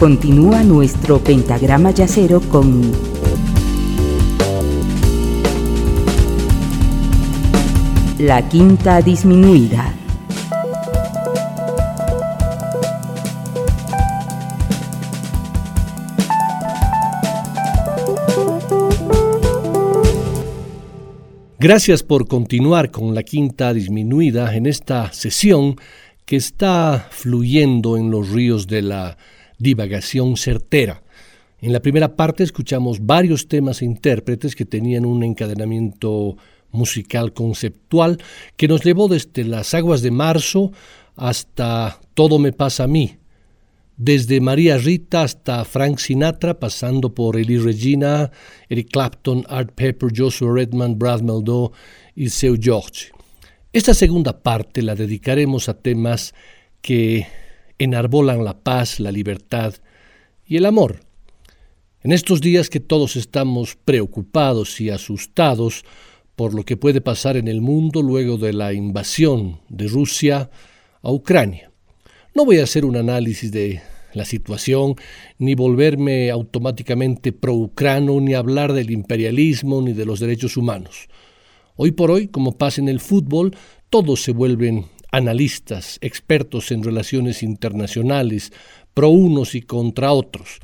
Continúa nuestro pentagrama yacero con la quinta disminuida. Gracias por continuar con la quinta disminuida en esta sesión que está fluyendo en los ríos de la divagación certera. En la primera parte escuchamos varios temas e intérpretes que tenían un encadenamiento musical conceptual que nos llevó desde las aguas de marzo hasta Todo me pasa a mí, desde María Rita hasta Frank Sinatra, pasando por Eli Regina, Eric Clapton, Art Pepper, Joshua Redman, Brad Meldau y Seu George. Esta segunda parte la dedicaremos a temas que enarbolan la paz, la libertad y el amor. En estos días que todos estamos preocupados y asustados por lo que puede pasar en el mundo luego de la invasión de Rusia a Ucrania. No voy a hacer un análisis de la situación, ni volverme automáticamente pro-ucrano, ni hablar del imperialismo, ni de los derechos humanos. Hoy por hoy, como pasa en el fútbol, todos se vuelven analistas, expertos en relaciones internacionales, pro unos y contra otros.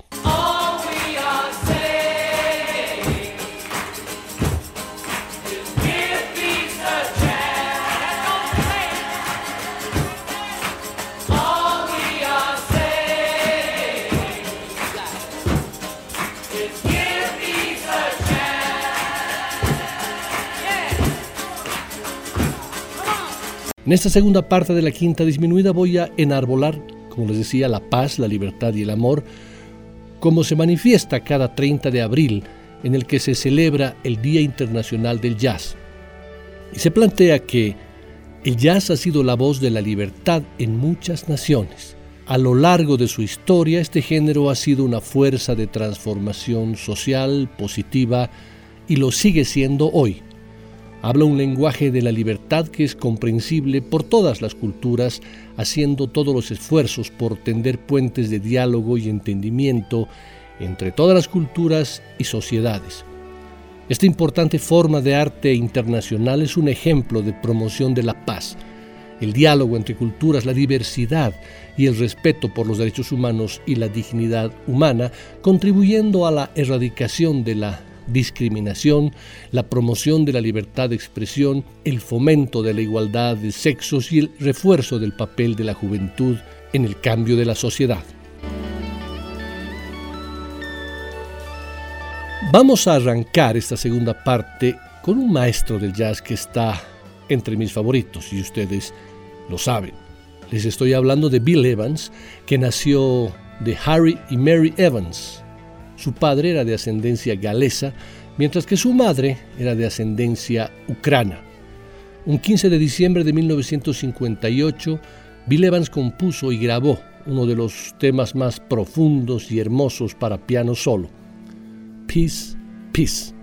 En esta segunda parte de la quinta disminuida voy a enarbolar, como les decía, la paz, la libertad y el amor, como se manifiesta cada 30 de abril, en el que se celebra el Día Internacional del Jazz. Y se plantea que el jazz ha sido la voz de la libertad en muchas naciones. A lo largo de su historia, este género ha sido una fuerza de transformación social positiva y lo sigue siendo hoy. Habla un lenguaje de la libertad que es comprensible por todas las culturas, haciendo todos los esfuerzos por tender puentes de diálogo y entendimiento entre todas las culturas y sociedades. Esta importante forma de arte internacional es un ejemplo de promoción de la paz, el diálogo entre culturas, la diversidad y el respeto por los derechos humanos y la dignidad humana, contribuyendo a la erradicación de la discriminación, la promoción de la libertad de expresión, el fomento de la igualdad de sexos y el refuerzo del papel de la juventud en el cambio de la sociedad. Vamos a arrancar esta segunda parte con un maestro del jazz que está entre mis favoritos y ustedes lo saben. Les estoy hablando de Bill Evans, que nació de Harry y Mary Evans, su padre era de ascendencia galesa, mientras que su madre era de ascendencia ucrana. Un 15 de diciembre de 1958, Bill Evans compuso y grabó uno de los temas más profundos y hermosos para piano solo, Peace, Peace.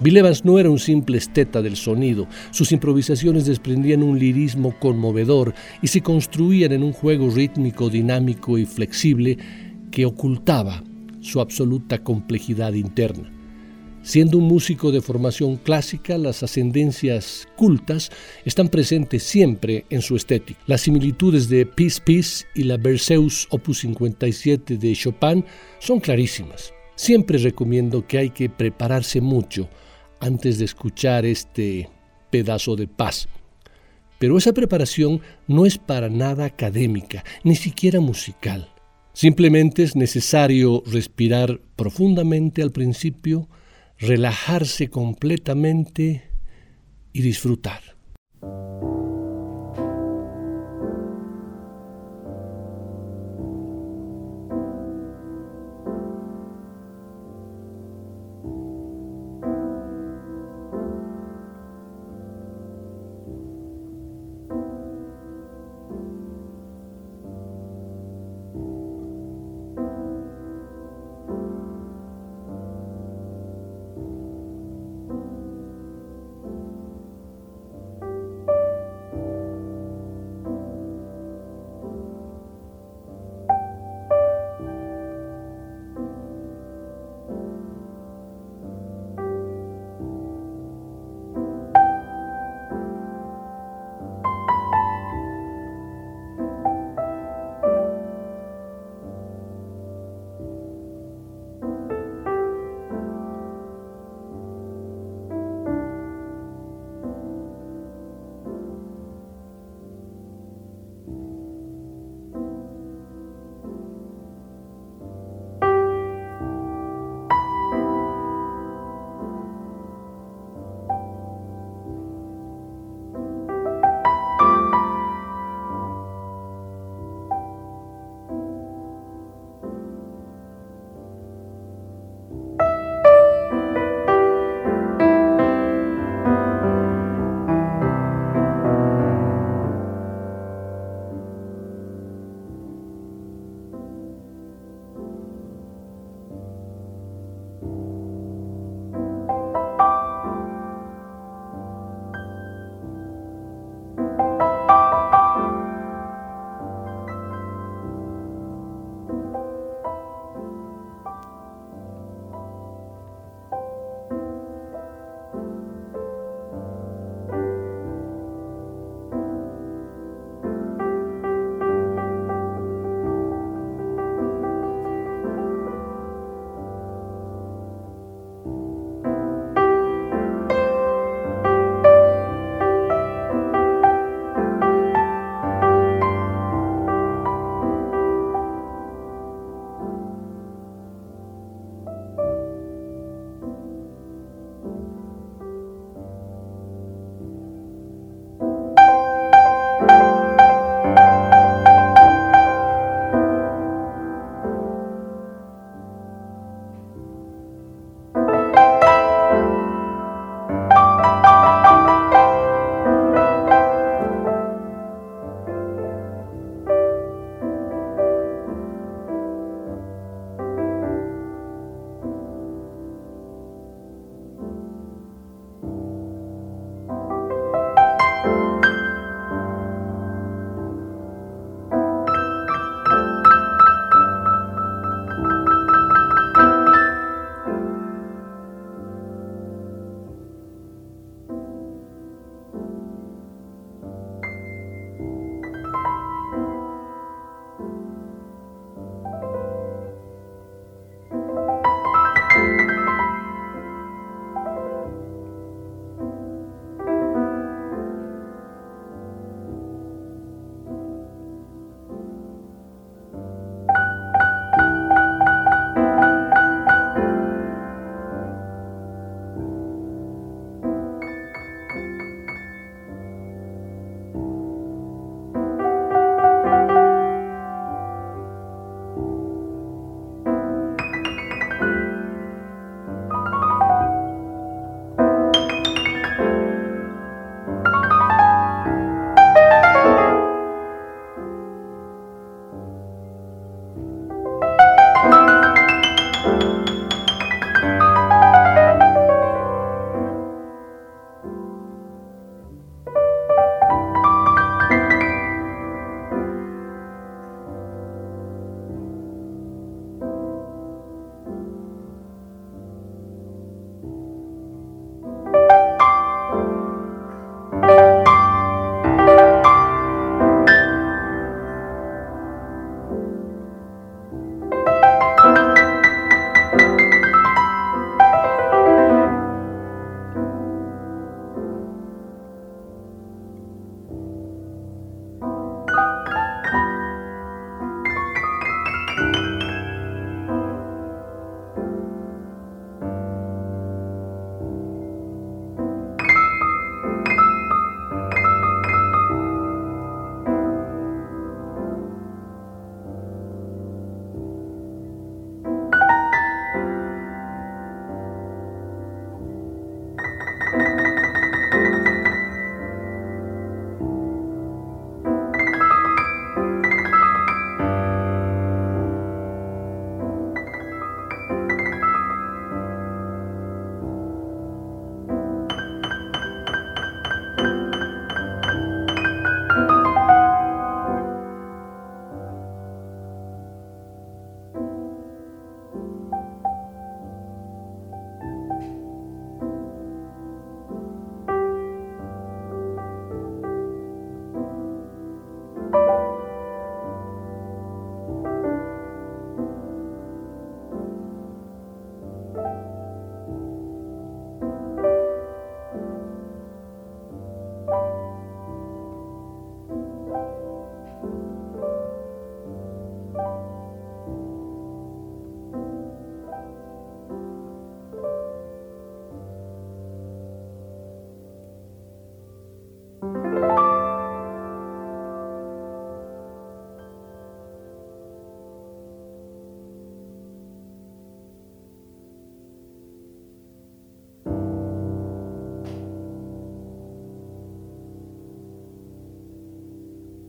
Bill Evans no era un simple esteta del sonido, sus improvisaciones desprendían un lirismo conmovedor y se construían en un juego rítmico, dinámico y flexible que ocultaba su absoluta complejidad interna. Siendo un músico de formación clásica, las ascendencias cultas están presentes siempre en su estética. Las similitudes de Peace Peace y la Berceus Opus 57 de Chopin son clarísimas. Siempre recomiendo que hay que prepararse mucho antes de escuchar este pedazo de paz. Pero esa preparación no es para nada académica, ni siquiera musical. Simplemente es necesario respirar profundamente al principio, relajarse completamente y disfrutar.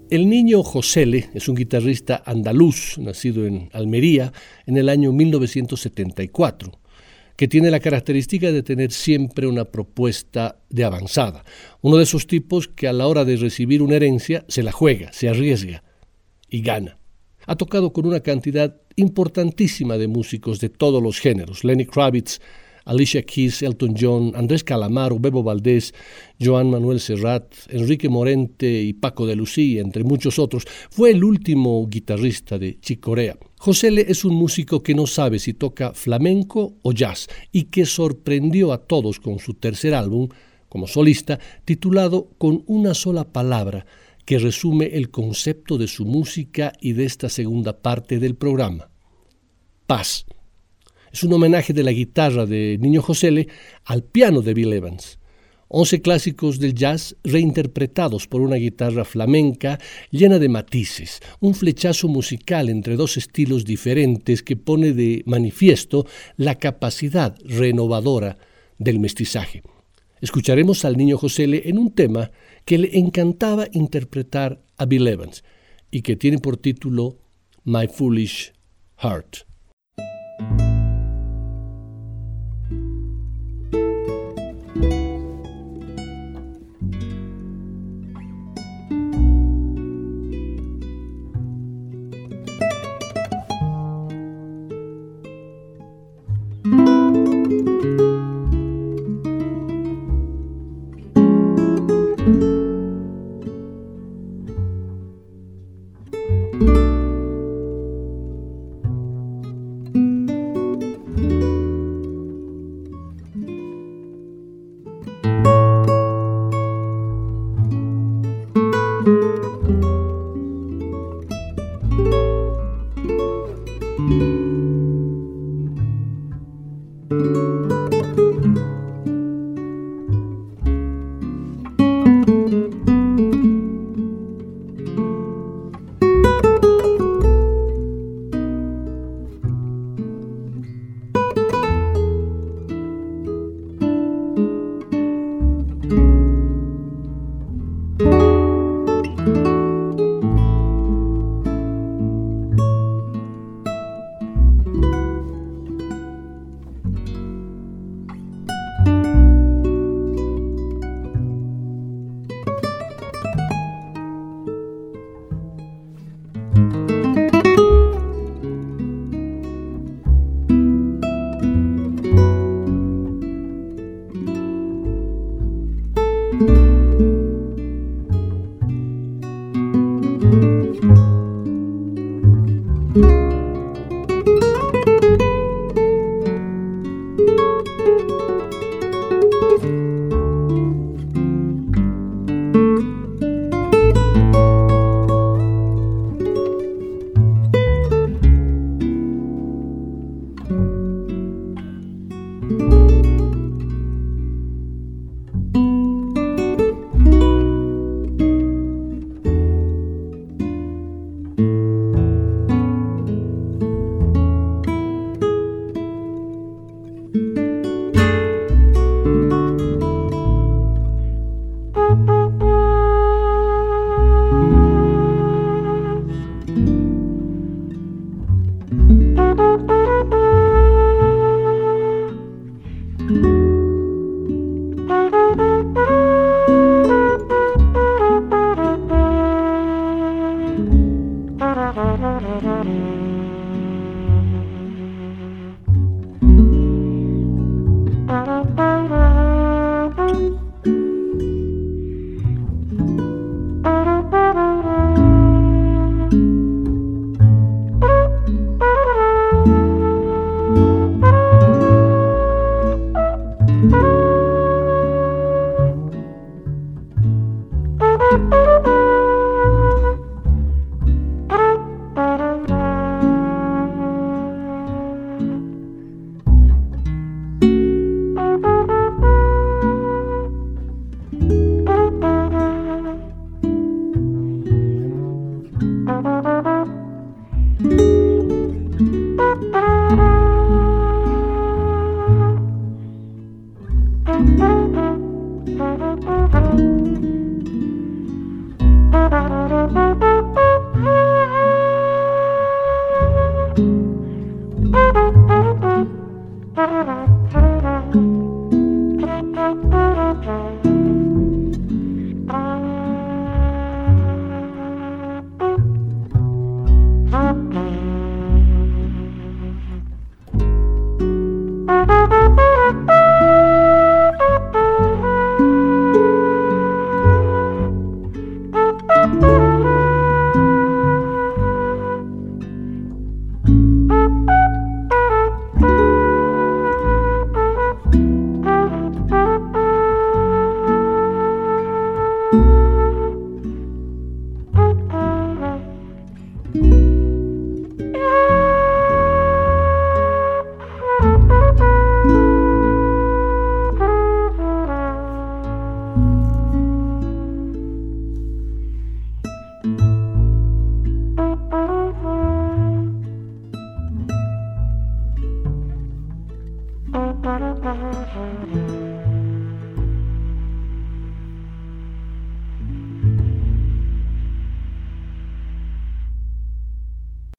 El niño Josele es un guitarrista andaluz, nacido en Almería en el año 1974, que tiene la característica de tener siempre una propuesta de avanzada. Uno de esos tipos que a la hora de recibir una herencia se la juega, se arriesga y gana. Ha tocado con una cantidad importantísima de músicos de todos los géneros. Lenny Kravitz, Alicia Keys, Elton John, Andrés Calamaro, Bebo Valdés, Joan Manuel Serrat, Enrique Morente y Paco de Lucía, entre muchos otros, fue el último guitarrista de Chicorea. José es un músico que no sabe si toca flamenco o jazz y que sorprendió a todos con su tercer álbum, como solista, titulado Con una sola palabra, que resume el concepto de su música y de esta segunda parte del programa. Paz. Es un homenaje de la guitarra de Niño Josele al piano de Bill Evans. Once clásicos del jazz reinterpretados por una guitarra flamenca llena de matices, un flechazo musical entre dos estilos diferentes que pone de manifiesto la capacidad renovadora del mestizaje. Escucharemos al niño Josele en un tema que le encantaba interpretar a Bill Evans y que tiene por título My Foolish Heart.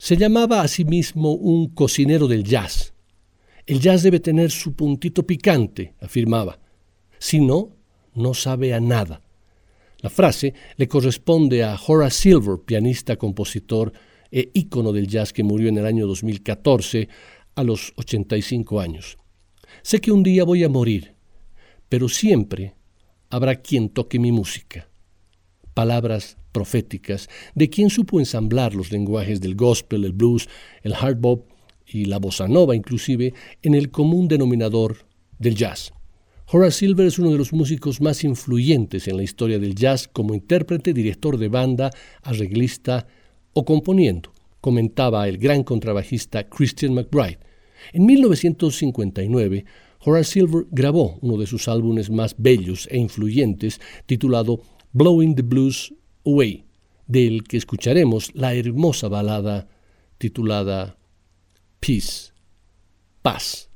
Se llamaba a sí mismo un cocinero del jazz. El jazz debe tener su puntito picante, afirmaba. Si no, no sabe a nada. La frase le corresponde a Horace Silver, pianista, compositor e ícono del jazz que murió en el año 2014 a los 85 años. Sé que un día voy a morir, pero siempre habrá quien toque mi música. Palabras proféticas de quien supo ensamblar los lenguajes del gospel, el blues, el hard bop y la bossa nova inclusive en el común denominador del jazz. Horace Silver es uno de los músicos más influyentes en la historia del jazz como intérprete, director de banda, arreglista o componiendo, comentaba el gran contrabajista Christian McBride. En 1959, Horace Silver grabó uno de sus álbumes más bellos e influyentes titulado Blowing the Blues Away, del que escucharemos la hermosa balada titulada Peace, Paz.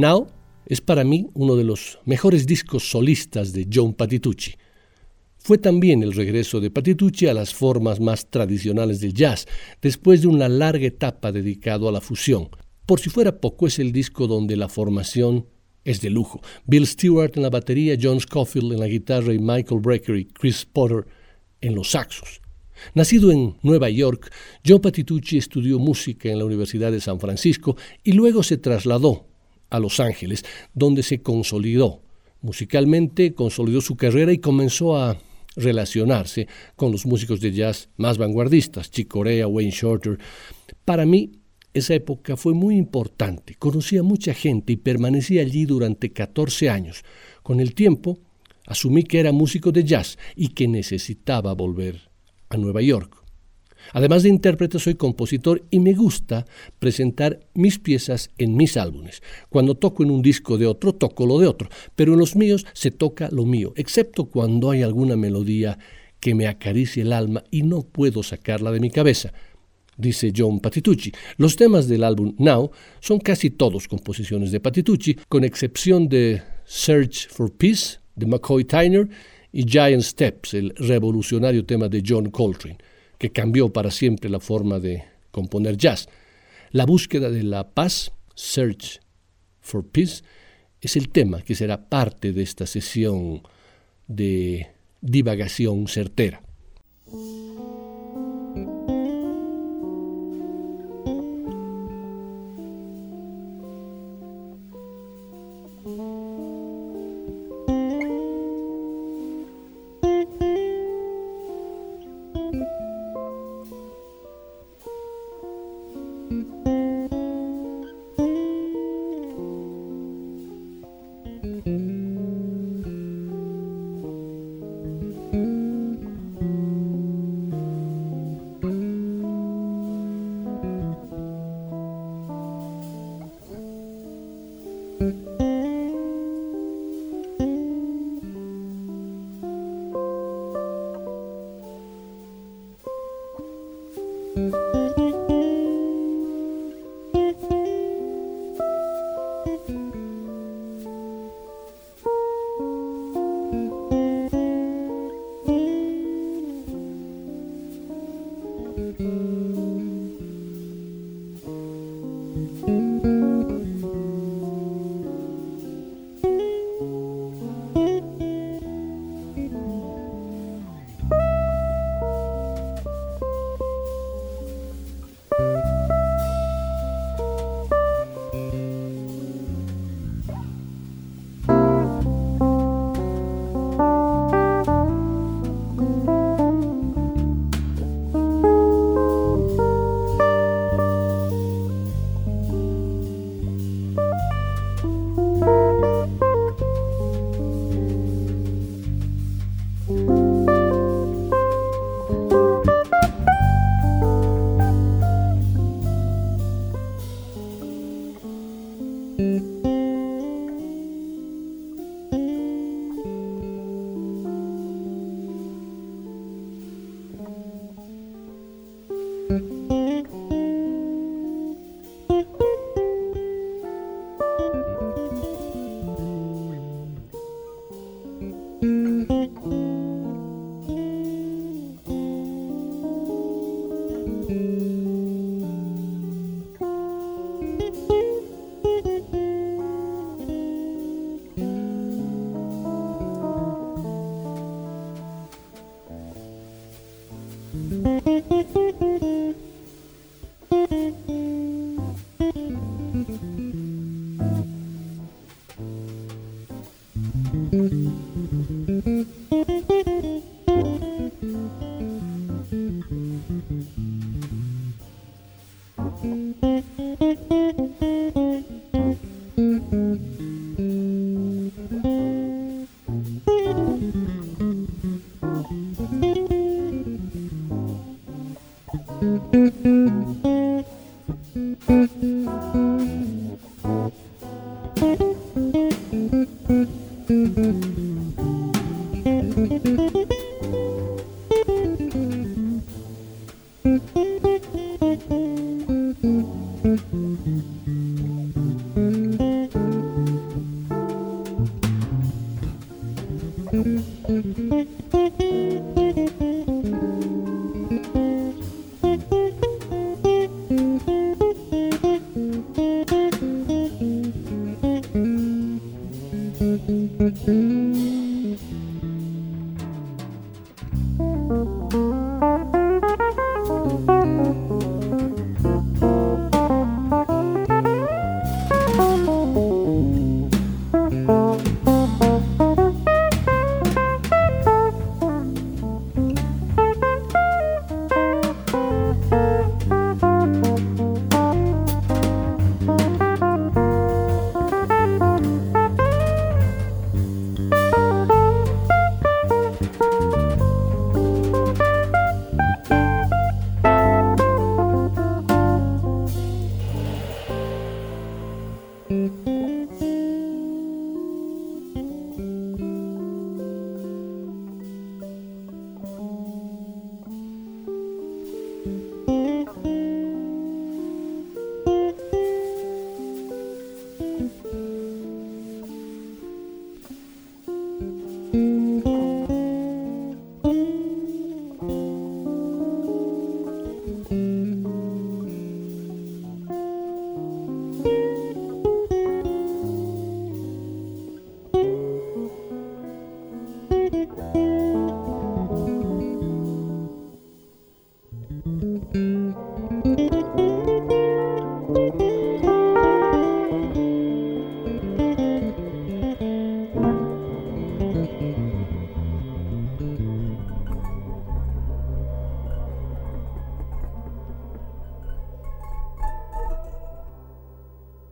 Now es para mí uno de los mejores discos solistas de John Patitucci. Fue también el regreso de Patitucci a las formas más tradicionales del jazz, después de una larga etapa dedicado a la fusión. Por si fuera poco, es el disco donde la formación es de lujo. Bill Stewart en la batería, John Scofield en la guitarra y Michael Brecker y Chris Potter en los saxos. Nacido en Nueva York, John Patitucci estudió música en la Universidad de San Francisco y luego se trasladó a Los Ángeles, donde se consolidó. Musicalmente consolidó su carrera y comenzó a relacionarse con los músicos de jazz más vanguardistas, Chick Corea, Wayne Shorter. Para mí, esa época fue muy importante. Conocí a mucha gente y permanecí allí durante 14 años. Con el tiempo, asumí que era músico de jazz y que necesitaba volver a Nueva York. Además de intérprete, soy compositor y me gusta presentar mis piezas en mis álbumes. Cuando toco en un disco de otro, toco lo de otro, pero en los míos se toca lo mío, excepto cuando hay alguna melodía que me acaricie el alma y no puedo sacarla de mi cabeza dice John Patitucci. Los temas del álbum Now son casi todos composiciones de Patitucci, con excepción de Search for Peace de McCoy Tyner y Giant Steps, el revolucionario tema de John Coltrane que cambió para siempre la forma de componer jazz. La búsqueda de la paz, Search for Peace, es el tema que será parte de esta sesión de divagación certera. Mm-hmm.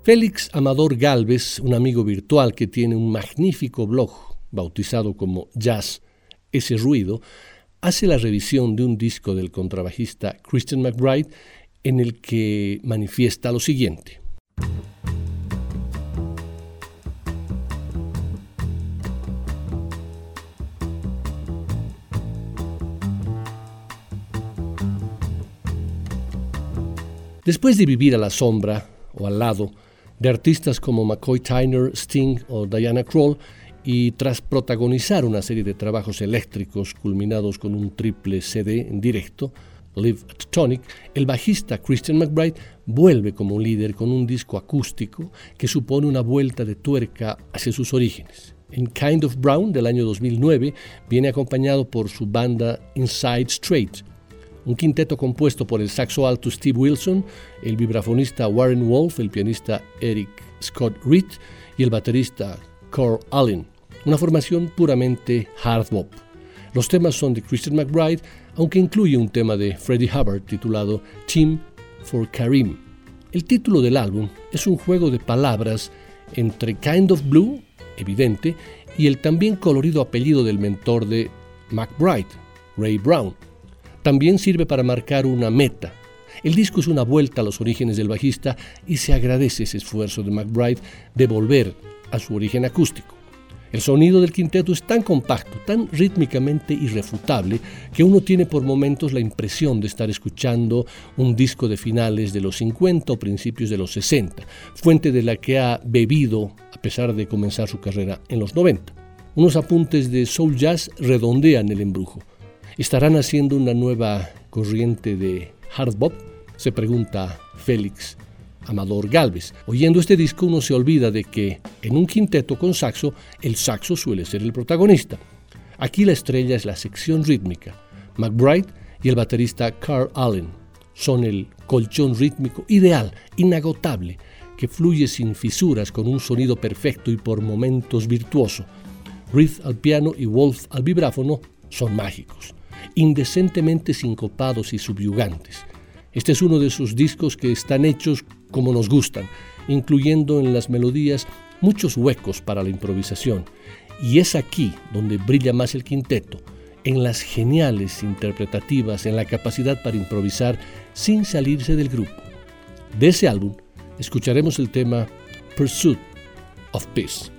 Félix Amador Galvez, un amigo virtual que tiene un magnífico blog bautizado como Jazz Ese Ruido, hace la revisión de un disco del contrabajista Christian McBride en el que manifiesta lo siguiente. Después de vivir a la sombra o al lado de artistas como McCoy Tyner, Sting o Diana Kroll, y tras protagonizar una serie de trabajos eléctricos culminados con un triple CD en directo, Live at Tonic, el bajista Christian McBride vuelve como líder con un disco acústico que supone una vuelta de tuerca hacia sus orígenes. En Kind of Brown del año 2009 viene acompañado por su banda Inside Straight, un quinteto compuesto por el saxo alto Steve Wilson, el vibrafonista Warren Wolf, el pianista Eric Scott Reed y el baterista Carl Allen. Una formación puramente hard bop. Los temas son de Christian McBride, aunque incluye un tema de Freddie Hubbard titulado Team for Karim. El título del álbum es un juego de palabras entre Kind of Blue, evidente, y el también colorido apellido del mentor de McBride, Ray Brown. También sirve para marcar una meta. El disco es una vuelta a los orígenes del bajista y se agradece ese esfuerzo de McBride de volver a su origen acústico. El sonido del quinteto es tan compacto, tan rítmicamente irrefutable, que uno tiene por momentos la impresión de estar escuchando un disco de finales de los 50 o principios de los 60, fuente de la que ha bebido a pesar de comenzar su carrera en los 90. Unos apuntes de soul jazz redondean el embrujo. ¿Estarán haciendo una nueva corriente de hard bop? Se pregunta Félix Amador Galvez. Oyendo este disco uno se olvida de que en un quinteto con saxo el saxo suele ser el protagonista. Aquí la estrella es la sección rítmica. McBride y el baterista Carl Allen son el colchón rítmico ideal, inagotable, que fluye sin fisuras con un sonido perfecto y por momentos virtuoso. Reed al piano y Wolf al vibráfono son mágicos indecentemente sincopados y subyugantes. Este es uno de sus discos que están hechos como nos gustan, incluyendo en las melodías muchos huecos para la improvisación. Y es aquí donde brilla más el quinteto, en las geniales interpretativas, en la capacidad para improvisar sin salirse del grupo. De ese álbum escucharemos el tema Pursuit of Peace.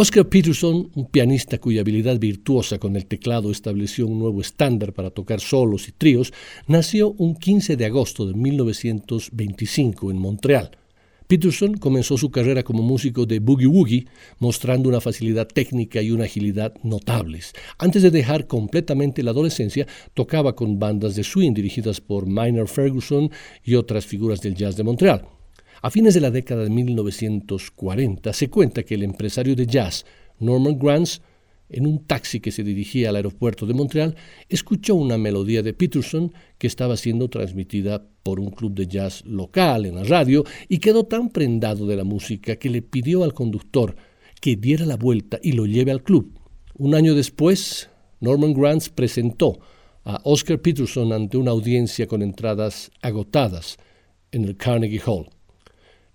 Oscar Peterson, un pianista cuya habilidad virtuosa con el teclado estableció un nuevo estándar para tocar solos y tríos, nació un 15 de agosto de 1925 en Montreal. Peterson comenzó su carrera como músico de boogie woogie, mostrando una facilidad técnica y una agilidad notables. Antes de dejar completamente la adolescencia, tocaba con bandas de swing dirigidas por Minor Ferguson y otras figuras del jazz de Montreal. A fines de la década de 1940 se cuenta que el empresario de jazz Norman Granz, en un taxi que se dirigía al aeropuerto de Montreal, escuchó una melodía de Peterson que estaba siendo transmitida por un club de jazz local en la radio y quedó tan prendado de la música que le pidió al conductor que diera la vuelta y lo lleve al club. Un año después, Norman Granz presentó a Oscar Peterson ante una audiencia con entradas agotadas en el Carnegie Hall.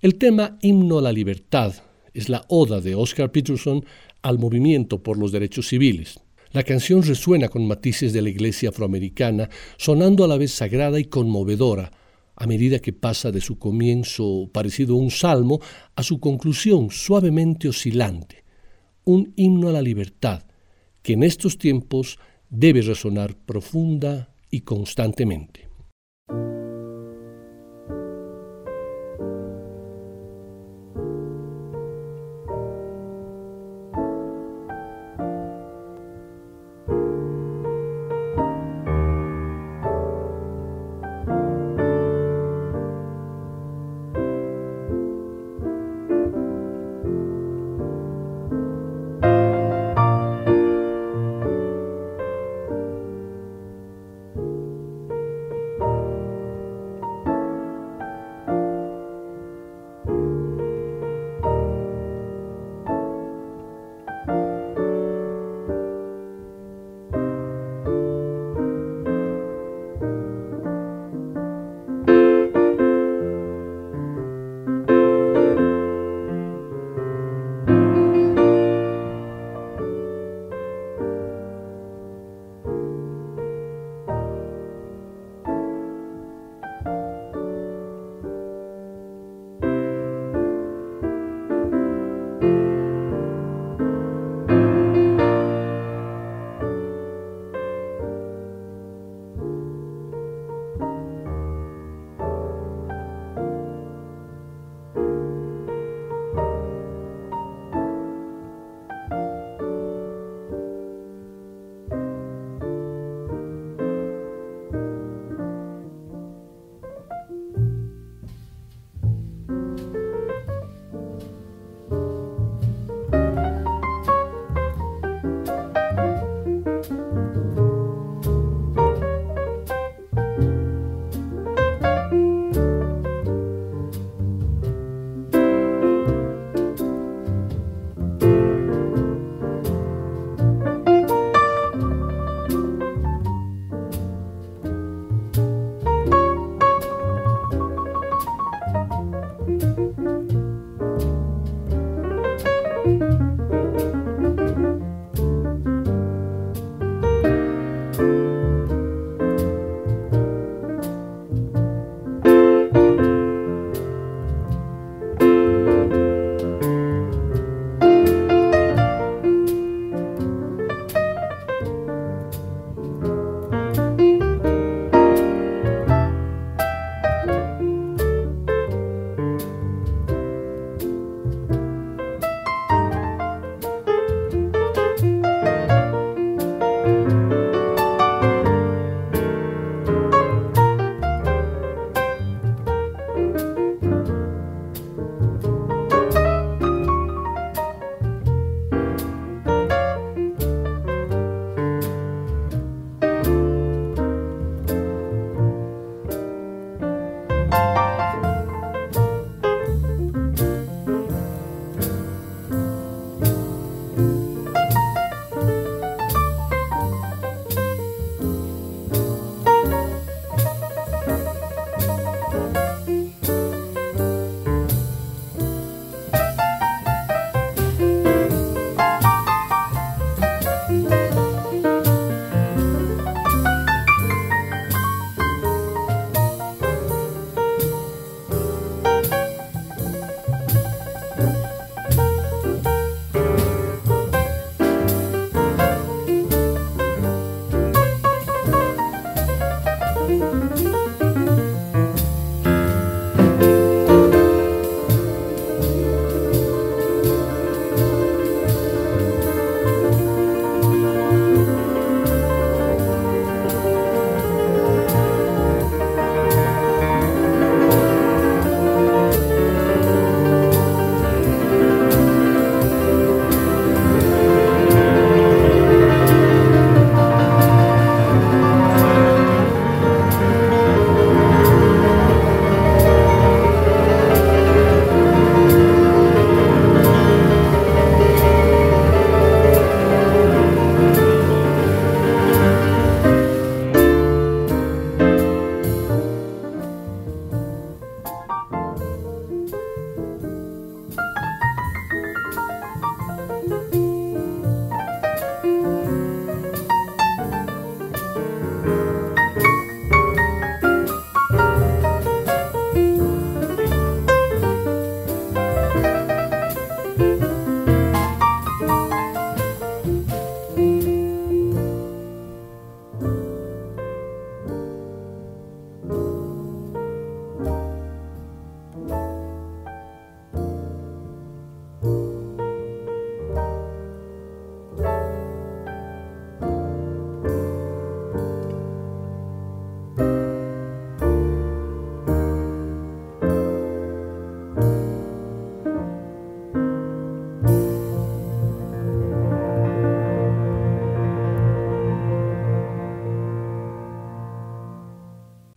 El tema Himno a la Libertad es la oda de Oscar Peterson al movimiento por los derechos civiles. La canción resuena con matices de la iglesia afroamericana, sonando a la vez sagrada y conmovedora, a medida que pasa de su comienzo parecido a un salmo a su conclusión suavemente oscilante, un himno a la libertad que en estos tiempos debe resonar profunda y constantemente.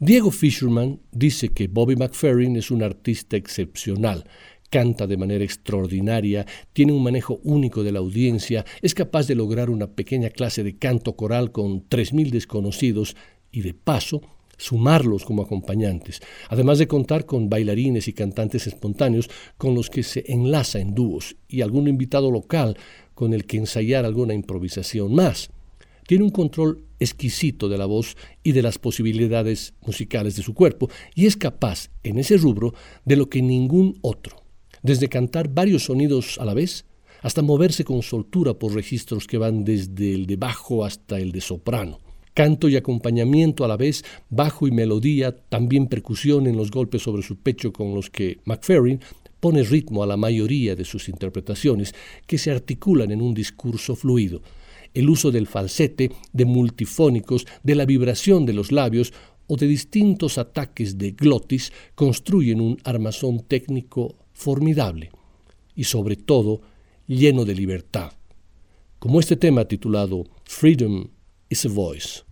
Diego Fisherman dice que Bobby McFerrin es un artista excepcional, canta de manera extraordinaria, tiene un manejo único de la audiencia, es capaz de lograr una pequeña clase de canto coral con 3.000 desconocidos y de paso sumarlos como acompañantes, además de contar con bailarines y cantantes espontáneos con los que se enlaza en dúos y algún invitado local con el que ensayar alguna improvisación más. Tiene un control exquisito de la voz y de las posibilidades musicales de su cuerpo y es capaz en ese rubro de lo que ningún otro, desde cantar varios sonidos a la vez hasta moverse con soltura por registros que van desde el de bajo hasta el de soprano canto y acompañamiento a la vez, bajo y melodía, también percusión en los golpes sobre su pecho con los que McFerrin pone ritmo a la mayoría de sus interpretaciones, que se articulan en un discurso fluido el uso del falsete, de multifónicos, de la vibración de los labios o de distintos ataques de glotis construyen un armazón técnico formidable y sobre todo lleno de libertad, como este tema titulado Freedom is a Voice.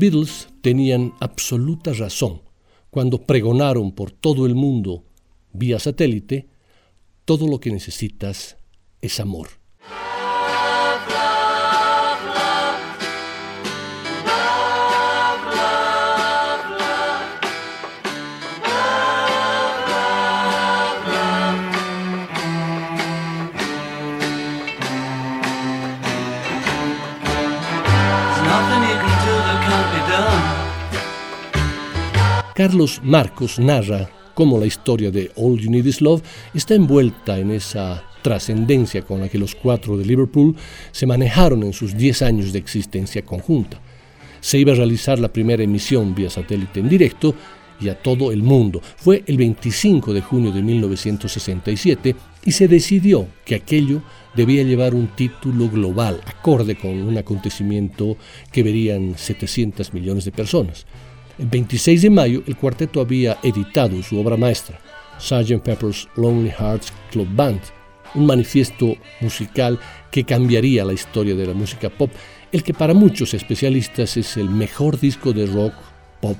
Beatles tenían absoluta razón cuando pregonaron por todo el mundo vía satélite, todo lo que necesitas es amor. Carlos Marcos narra cómo la historia de All You Need Is Love está envuelta en esa trascendencia con la que los cuatro de Liverpool se manejaron en sus 10 años de existencia conjunta. Se iba a realizar la primera emisión vía satélite en directo y a todo el mundo. Fue el 25 de junio de 1967 y se decidió que aquello debía llevar un título global, acorde con un acontecimiento que verían 700 millones de personas. El 26 de mayo, el cuarteto había editado su obra maestra, Sgt. Pepper's Lonely Hearts Club Band, un manifiesto musical que cambiaría la historia de la música pop, el que para muchos especialistas es el mejor disco de rock pop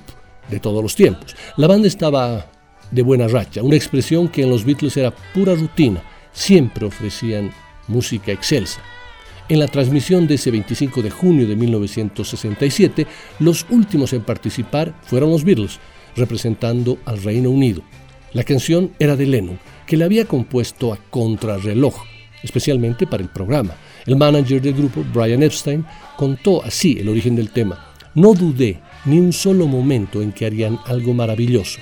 de todos los tiempos. La banda estaba de buena racha, una expresión que en los Beatles era pura rutina, siempre ofrecían música excelsa. En la transmisión de ese 25 de junio de 1967, los últimos en participar fueron los Beatles, representando al Reino Unido. La canción era de Lennon, que la había compuesto a contrarreloj, especialmente para el programa. El manager del grupo, Brian Epstein, contó así el origen del tema. No dudé ni un solo momento en que harían algo maravilloso.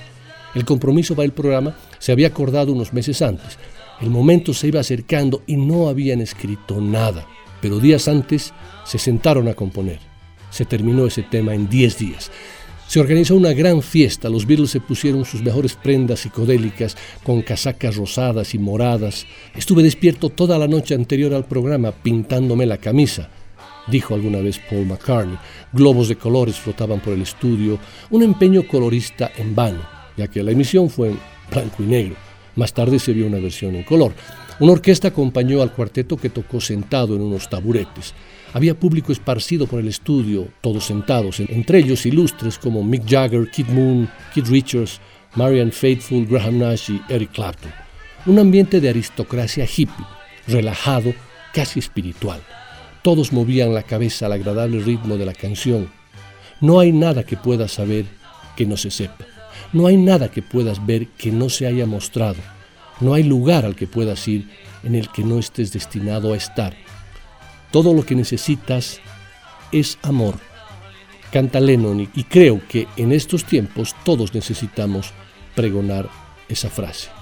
El compromiso para el programa se había acordado unos meses antes. El momento se iba acercando y no habían escrito nada pero días antes se sentaron a componer. Se terminó ese tema en 10 días. Se organizó una gran fiesta, los Beatles se pusieron sus mejores prendas psicodélicas con casacas rosadas y moradas. Estuve despierto toda la noche anterior al programa pintándome la camisa, dijo alguna vez Paul McCartney. Globos de colores flotaban por el estudio, un empeño colorista en vano, ya que la emisión fue en blanco y negro. Más tarde se vio una versión en color. Una orquesta acompañó al cuarteto que tocó sentado en unos taburetes. Había público esparcido por el estudio, todos sentados, entre ellos ilustres como Mick Jagger, Kid Moon, Kid Richards, Marian Faithfull, Graham Nash y Eric Clapton. Un ambiente de aristocracia hippie, relajado, casi espiritual. Todos movían la cabeza al agradable ritmo de la canción. No hay nada que puedas saber que no se sepa. No hay nada que puedas ver que no se haya mostrado no hay lugar al que puedas ir en el que no estés destinado a estar. Todo lo que necesitas es amor. Canta Lennon y creo que en estos tiempos todos necesitamos pregonar esa frase.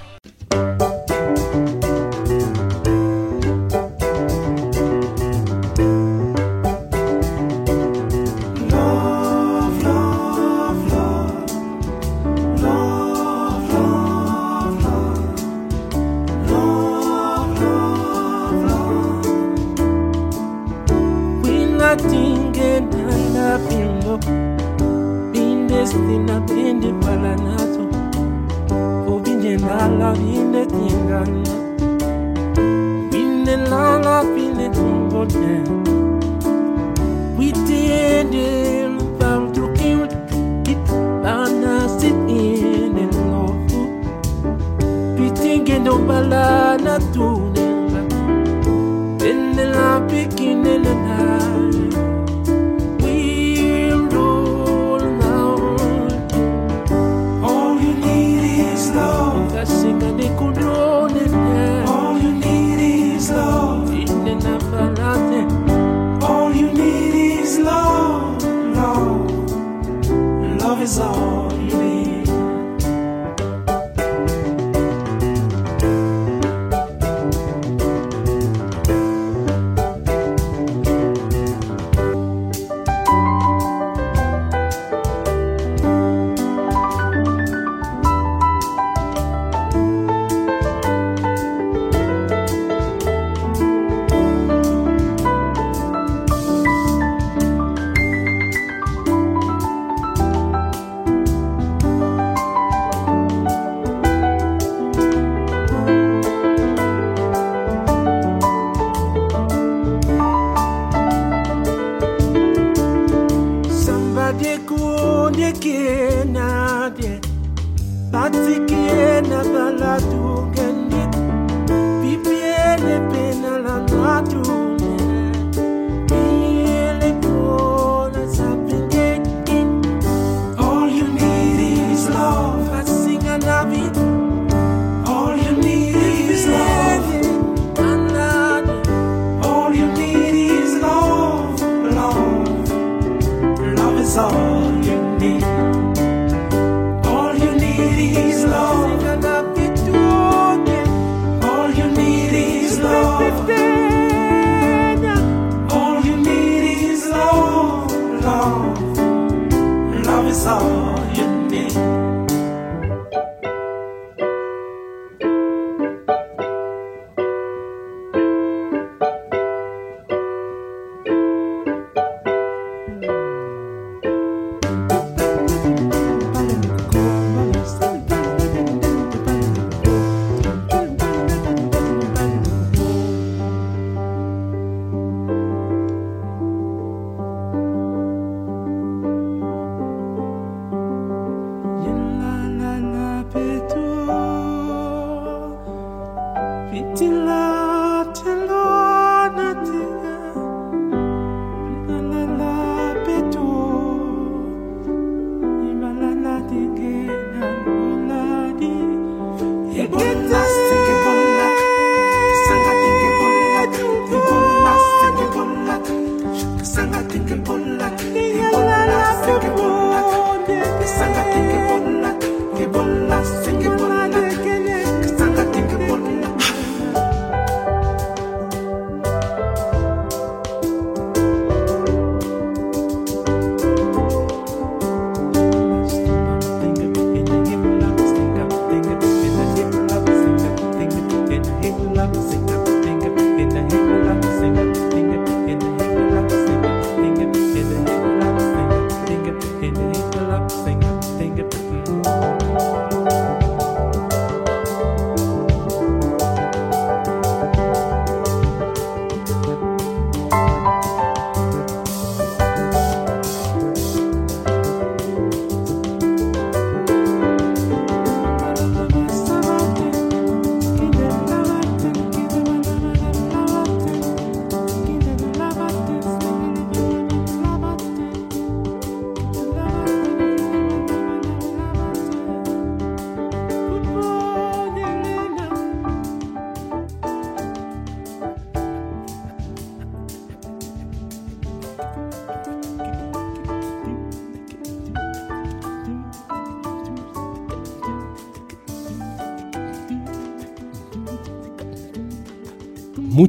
Atikiena baladu.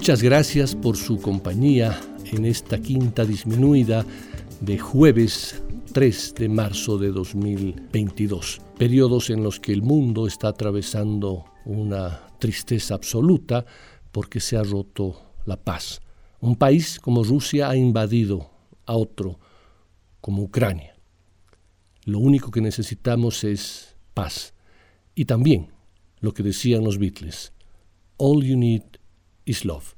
Muchas gracias por su compañía en esta quinta disminuida de jueves 3 de marzo de 2022, periodos en los que el mundo está atravesando una tristeza absoluta porque se ha roto la paz. Un país como Rusia ha invadido a otro como Ucrania. Lo único que necesitamos es paz. Y también lo que decían los Beatles, all you need is love.